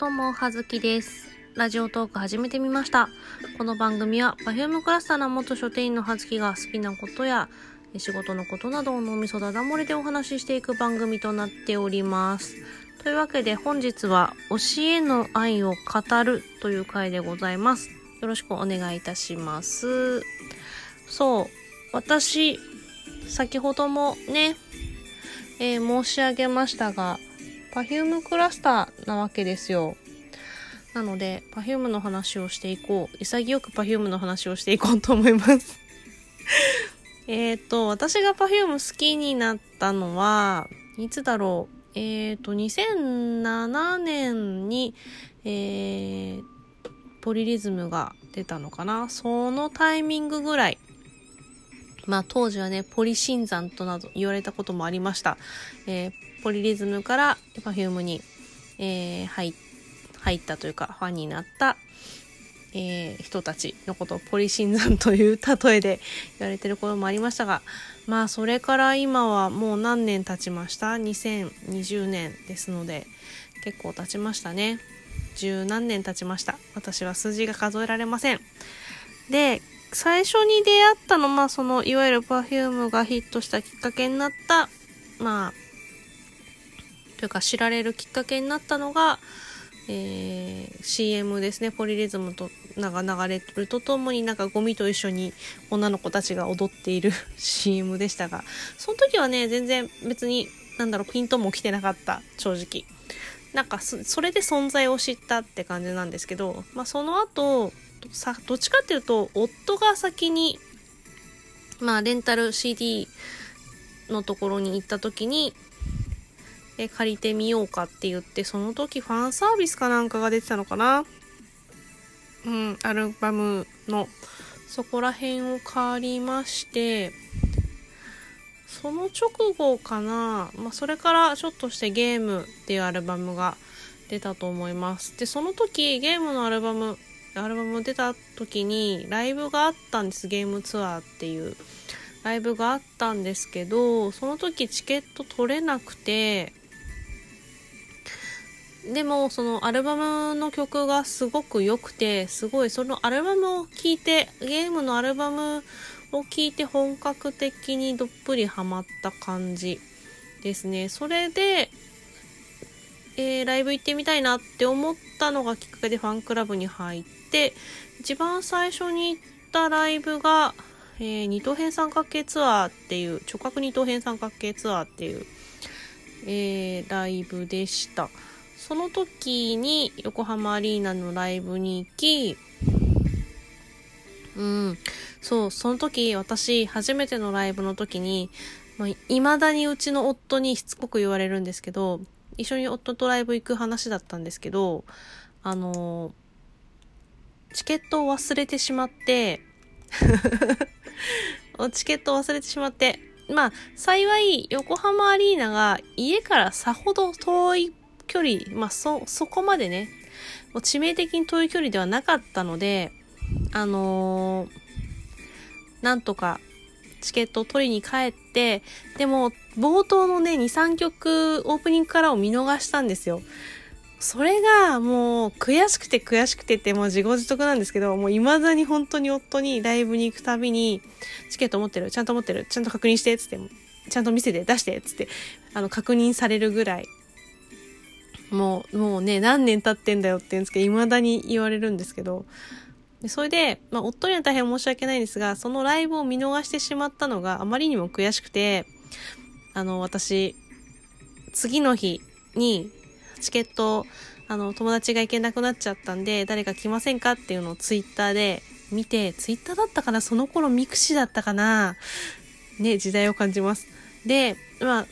どうも、はずきです。ラジオトーク始めてみました。この番組は、Perfume クラスターの元書店員のはずきが好きなことや、仕事のことなどを脳みそだだ漏れでお話ししていく番組となっております。というわけで本日は、教えの愛を語るという回でございます。よろしくお願いいたします。そう、私、先ほどもね、えー申し上げましたが、Perfume クラスターなわけですよ。なので、Perfume の話をしていこう。潔く Perfume の話をしていこうと思います。えっと、私が Perfume 好きになったのは、いつだろう？えっ、と、2007年に、えー、ポリリズムが出たのかな？そのタイミングぐらい。まあ当時はね、ポリ新山となど言われたこともありました。えーポリリズムから Perfume に、えー入入ったというか、ファンになった、えー人たちのことをポリ新山という例えで言われてることもありましたが、まあそれから今はもう何年経ちました ?2020 年ですので、結構経ちましたね。十何年経ちました。私は数字が数えられません。で、最初に出会ったの、まあその、いわゆる Perfume がヒットしたきっかけになった、まあ、というか知られるきっかけになったのが、えー CM ですね。ポリリズムと、なんか流れるとともになんかゴミと一緒に女の子たちが踊っている CM でしたが、その時はね、全然別に、なんだろう、ピントも来てなかった、正直。なんかそ、それで存在を知ったって感じなんですけど、まあその後、さ、どっちかっていうと、夫が先に、まあレンタル CD のところに行った時に、え借りてみようかって言って、その時ファンサービスかなんかが出てたのかな？うん、アルバムの、そこら辺を借りまして、その直後かな、まあ、それからちょっとしてゲームっていうアルバムが出たと思います。で、その時、ゲームのアルバム、アルバム出た時にライブがあったんです。ゲームツアーっていうライブがあったんですけど、その時チケット取れなくて、でもそのアルバムの曲がすごく良くて、すごいそのアルバムを聴いて、ゲームのアルバムを聴いて本格的にどっぷりハマった感じですね。それで、えーライブ行ってみたいなって思ったのがきっかけでファンクラブに入って、一番最初に行ったライブが、えー二等辺三角形ツアーっていう、直角二等辺三角形ツアーっていう、えーライブでした。その時に横浜アリーナのライブに行き、うん、そう、その時私初めてのライブの時に、まあ、未だにうちの夫にしつこく言われるんですけど、一緒に夫とライブ行く話だったんですけど、あのチケットを忘れてしまって、チケットを忘れてしまって、まあ、幸い、横浜アリーナが家からさほど遠い距離、まあ、そ、そこまでね、もう致命的に遠い距離ではなかったので、あのーなんとかチケットを取りに帰って、でも、冒頭のね、2、3曲オープニングからを見逃したんですよ。それがもう悔しくて悔しくてってもう自業自得なんですけど、もう未だに本当に夫にライブに行くたびに、チケット持ってるちゃんと持ってるちゃんと確認してっつって、ちゃんと見せて出してっつって、あの確認されるぐらい。もう、もうね、何年経ってんだよって言うんですけど、未だに言われるんですけど、それで、まあ、夫には大変申し訳ないんですが、そのライブを見逃してしまったのがあまりにも悔しくて、あの、私、次の日に、チケット、あの、友達が行けなくなっちゃったんで、誰か来ませんかっていうのをツイッターで見て、ツイッターだったかな？その頃ミクシーだったかな？ね、時代を感じます。で、まあ、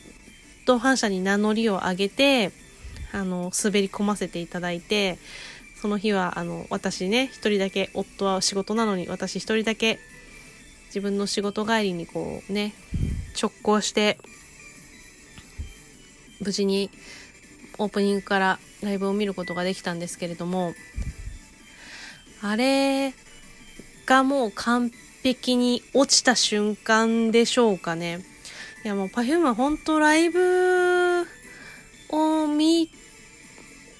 同伴者に名乗りを上げて、あの、滑り込ませていただいて、その日は、あの、私ね、一人だけ、夫は仕事なのに、私一人だけ、自分の仕事帰りにこうね、直行して、無事にオープニングからライブを見ることができたんですけれども、あれがもう完璧に落ちた瞬間でしょうかね。いやもう Perfume は本当ライブ見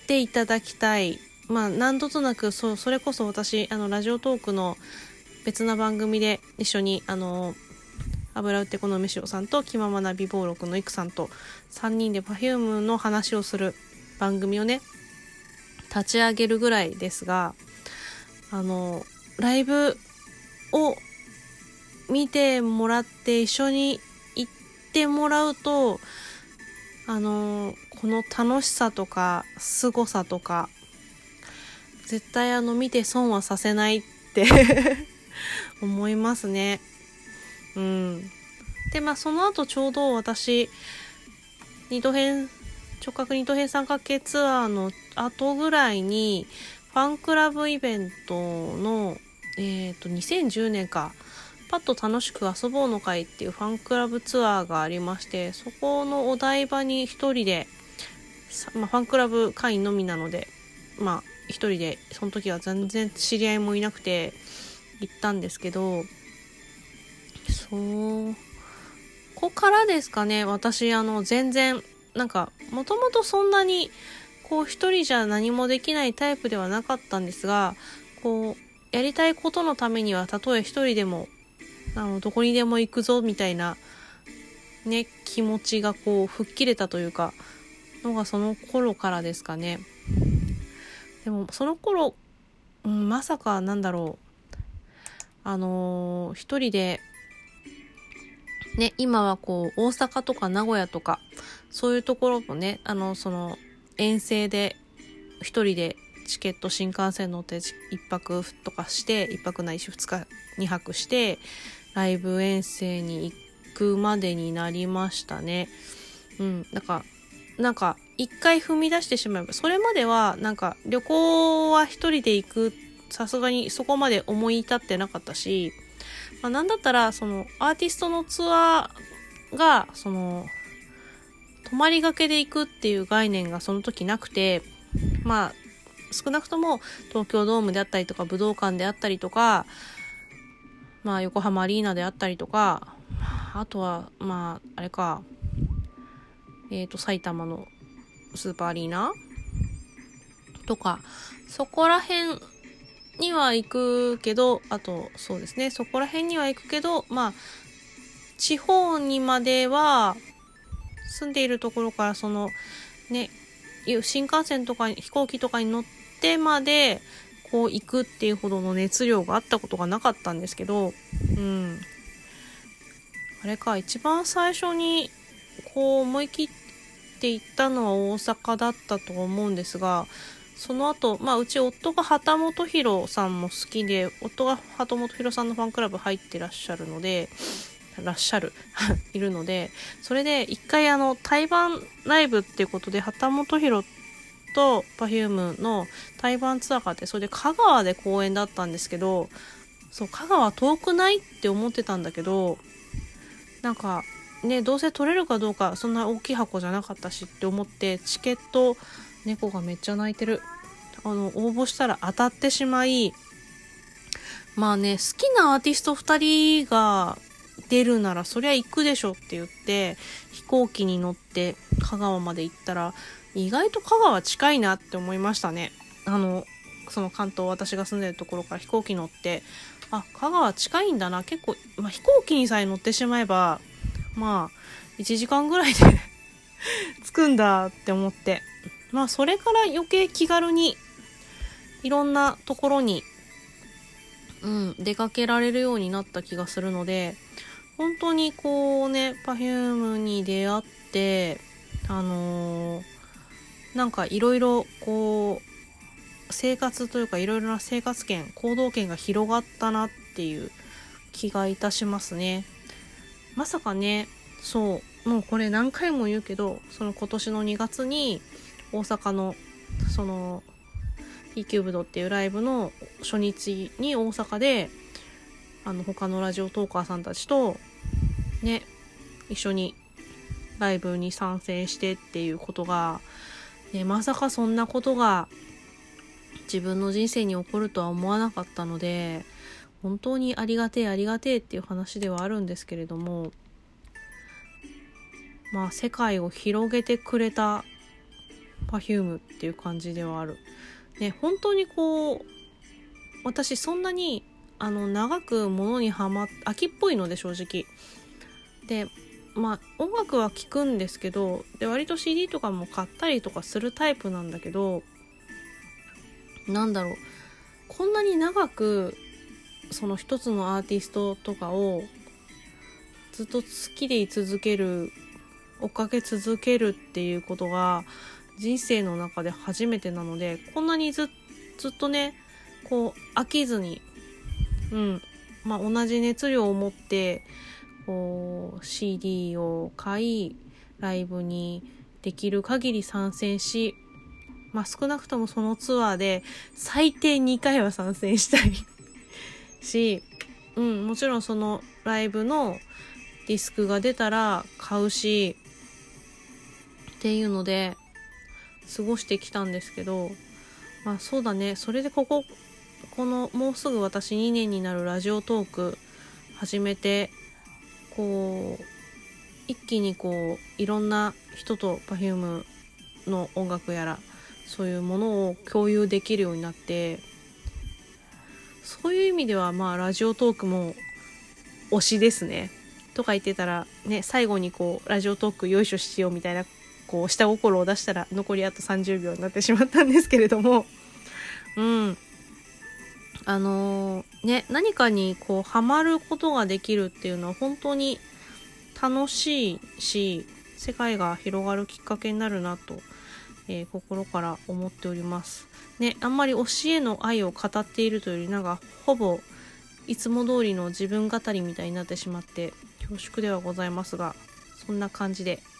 ていただきたい。まあ、何度となく、そう、それこそ私、あの、ラジオトークの別な番組で一緒に、あの、油売ってこのめしろさんと気ままな美貌録のいくさんと3人で Perfume の話をする番組をね、立ち上げるぐらいですが、あの、ライブを見てもらって一緒に行ってもらうと、あの、この楽しさとか、凄さとか、絶対あの見て損はさせないって 思いますね。うん。で、まあその後ちょうど私、二度編、直角二度編三角形ツアーの後ぐらいに、ファンクラブイベントの、えっ、ー、と、2010年か、パッと楽しく遊ぼうの会っていうファンクラブツアーがありまして、そこのお台場に一人で、まあ、ファンクラブ会員のみなので、まあ、一人で、その時は全然知り合いもいなくて、行ったんですけど、そう、ここからですかね、私、あの、全然、なんか、もともとそんなに、こう、一人じゃ何もできないタイプではなかったんですが、こう、やりたいことのためには、たとえ一人でもあのどこにでも行くぞみたいなね気持ちがこう吹っ切れたというかのがその頃からですかね。でもその頃、うん、まさかなんだろう。あのー、一人でね今はこう大阪とか名古屋とかそういうところもねあのその遠征で一人でチケット新幹線乗って1泊とかして1泊ないし2日2泊してライブ遠征に行くまでになりましたね。うん。なんか、なんか、一回踏み出してしまえば、それまでは、なんか、旅行は一人で行く、さすがにそこまで思い至ってなかったし、まあ、なんだったら、その、アーティストのツアーが、その、泊まりがけで行くっていう概念がその時なくて、まあ、少なくとも東京ドームであったりとか武道館であったりとか、まあ、横浜アリーナであったりとか、あとは、まあ、あれか、えっ、ー、と、埼玉のスーパーアリーナとか、そこら辺には行くけど、あと、そうですね、そこら辺には行くけど、まあ、地方にまでは、住んでいるところから、その、ね、新幹線とか飛行機とかに乗ってまで、こう行くっていうほどの熱量があったことがなかったんですけど、うん。あれか、一番最初にこう思い切って行ったのは大阪だったと思うんですが、その後、まあうち夫が旗本博さんも好きで、夫が旗本博さんのファンクラブ入ってらっしゃるので、らっしゃる いるので、それで一回あの、対バンライブっていうことで、旗本博と Perfume の対バンツアーがあって、それで香川で公演だったんですけど、そう、香川遠くないって思ってたんだけど、なんか、ね、どうせ取れるかどうか、そんな大きい箱じゃなかったしって思って、チケット、猫がめっちゃ泣いてる。あの、応募したら当たってしまい、まあね、好きなアーティスト2人が出るならそりゃ行くでしょって言って、飛行機に乗って香川まで行ったら、意外と香川近いなって思いましたね。あの、その関東、私が住んでるところから飛行機乗って、あ、香川近いんだな。結構、まあ、飛行機にさえ乗ってしまえば、まあ、1時間ぐらいで 着くんだって思って。まあ、それから余計気軽に、いろんなところに、うん、出かけられるようになった気がするので、本当にこうね、Perfume に出会って、あのーなんかいろいろこう生活というかいろいろな生活圏行動圏が広がったなっていう気がいたしますね。まさかねそうもうこれ何回も言うけどその今年の2月に大阪のその P キューブドっていうライブの初日に大阪であの他のラジオトーカーさんたちとね一緒にライブに参戦してっていうことがね、まさかそんなことが自分の人生に起こるとは思わなかったので本当にありがてえありがてえっていう話ではあるんですけれどもまあ世界を広げてくれた Perfume っていう感じではある。ね、本当にこう、私そんなにあの長く物にはまっ秋っぽいので正直。でまあ音楽は聴くんですけどで割と CD とかも買ったりとかするタイプなんだけどなんだろう。こんなに長くその一つのアーティストとかをずっと好きでい続ける追っかけ続けるっていうことが人生の中で初めてなのでこんなにずずっとねこう飽きずにうん。まあ同じ熱量を持ってこう CD を買いライブにできる限り参戦しまあ少なくともそのツアーで最低2回は参戦したいし、うん、もちろんそのライブのディスクが出たら買うし、っていうので過ごしてきたんですけど、まあそうだね、それでここ、このもうすぐ私2年になるラジオトーク始めて、こう、一気にこう、いろんな人と Perfume の音楽やら、そういうものを共有できるようになって、そういう意味ではまあラジオトークも推しですね。とか言ってたらね、最後にこうラジオトークよいしょしようみたいなこう下心を出したら残りあと30秒になってしまったんですけれども、うん。あのー、ね、何かにこうハマることができるっていうのは本当に楽しいし、世界が広がるきっかけになるなと、えー、心から思っております。ね、あんまり推しへの愛を語っているというより、なんかほぼいつも通りの自分語りみたいになってしまって恐縮ではございますが、そんな感じで